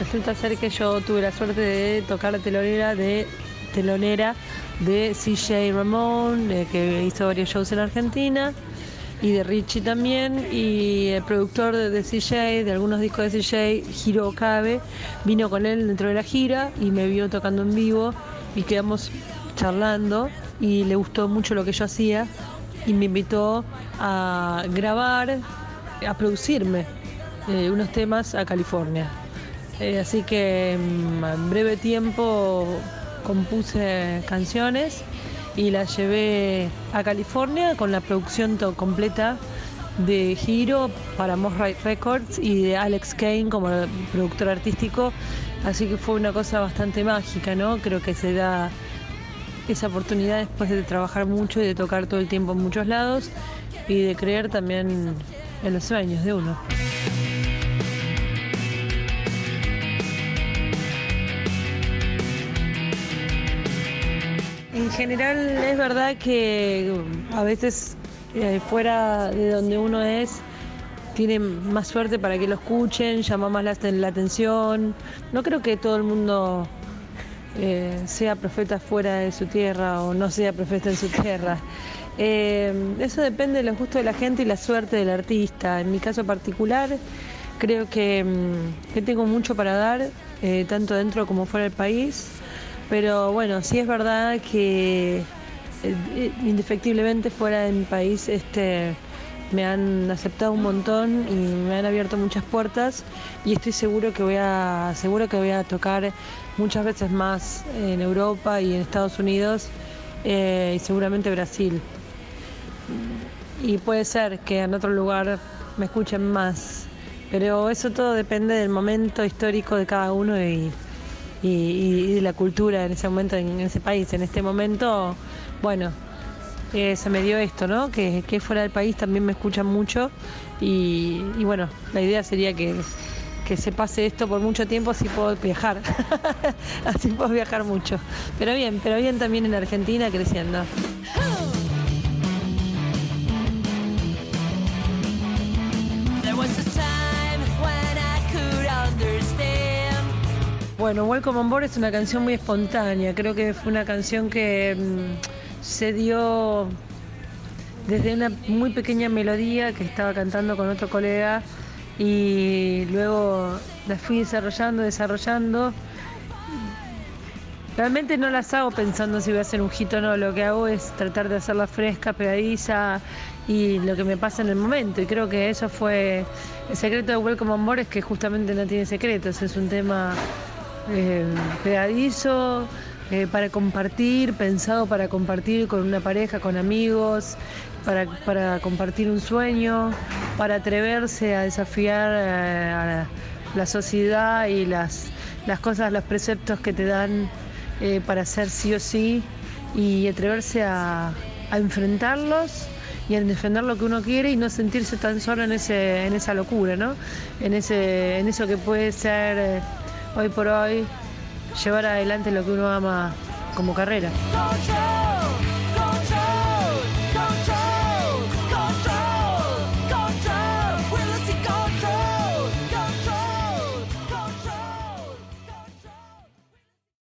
resulta ser que yo tuve la suerte de tocar la telonera de telonera de CJ Ramón, eh, que hizo varios shows en Argentina, y de Richie también, y el productor de, de CJ, de algunos discos de CJ, Hiro Okabe, vino con él dentro de la gira y me vio tocando en vivo y quedamos charlando y le gustó mucho lo que yo hacía y me invitó a grabar, a producirme eh, unos temas a California. Eh, así que mm, en breve tiempo compuse canciones y las llevé a California con la producción completa de Giro para Moss Right Records y de Alex Kane como productor artístico. Así que fue una cosa bastante mágica, ¿no? Creo que se da esa oportunidad después de trabajar mucho y de tocar todo el tiempo en muchos lados y de creer también en los sueños de uno. En general es verdad que a veces eh, fuera de donde uno es tiene más suerte para que lo escuchen, llama más la, atención. No creo que todo el mundo eh, sea profeta fuera de su tierra o no sea profeta en su tierra. Eh, eso depende de los gustos de la gente y la suerte del artista. En mi caso particular, creo que, mm, que tengo mucho para dar, tanto dentro como fuera del país. Pero bueno, sí es verdad que eh, indefectiblemente fuera de mi país este, me han aceptado un montón y me han abierto muchas puertas y estoy seguro que voy a seguro que voy a tocar muchas veces más en Europa y en Estados Unidos eh, y seguramente Brasil. Y puede ser que en otro lugar me escuchen más, pero eso todo depende del momento histórico de cada uno y, y- y de la cultura en ese momento, en ese país. En este momento, bueno, eh, se me dio esto, ¿no? Que, fuera del país también me escuchan mucho y, y bueno, la idea sería que, que se pase esto por mucho tiempo así puedo viajar, así puedo viajar mucho. Pero bien, pero bien también en Argentina creciendo. There was a Bueno, Welcome on Board es una canción muy espontánea. Creo que fue una canción que mm, se dio desde una muy pequeña melodía que estaba cantando con otro colega y luego la fui desarrollando, desarrollando. Realmente no las hago pensando si voy a hacer un hit o no, lo que hago es tratar de hacerla fresca, pegadiza y lo que me pasa en el momento. Y creo que eso fue el secreto de Welcome on Board es que justamente no tiene secretos, es un tema eh, pegadizo, eh, para compartir, pensado para compartir con una pareja, con amigos, para, para compartir un sueño, para atreverse a desafiar eh, a la, sociedad y las, las cosas, los preceptos que te dan eh, para hacer sí o sí y atreverse a, a enfrentarlos y a defender lo que uno quiere y no sentirse tan solo en ese en esa locura, ¿no? En ese en eso que puede ser hoy por hoy llevar adelante lo que uno ama como carrera.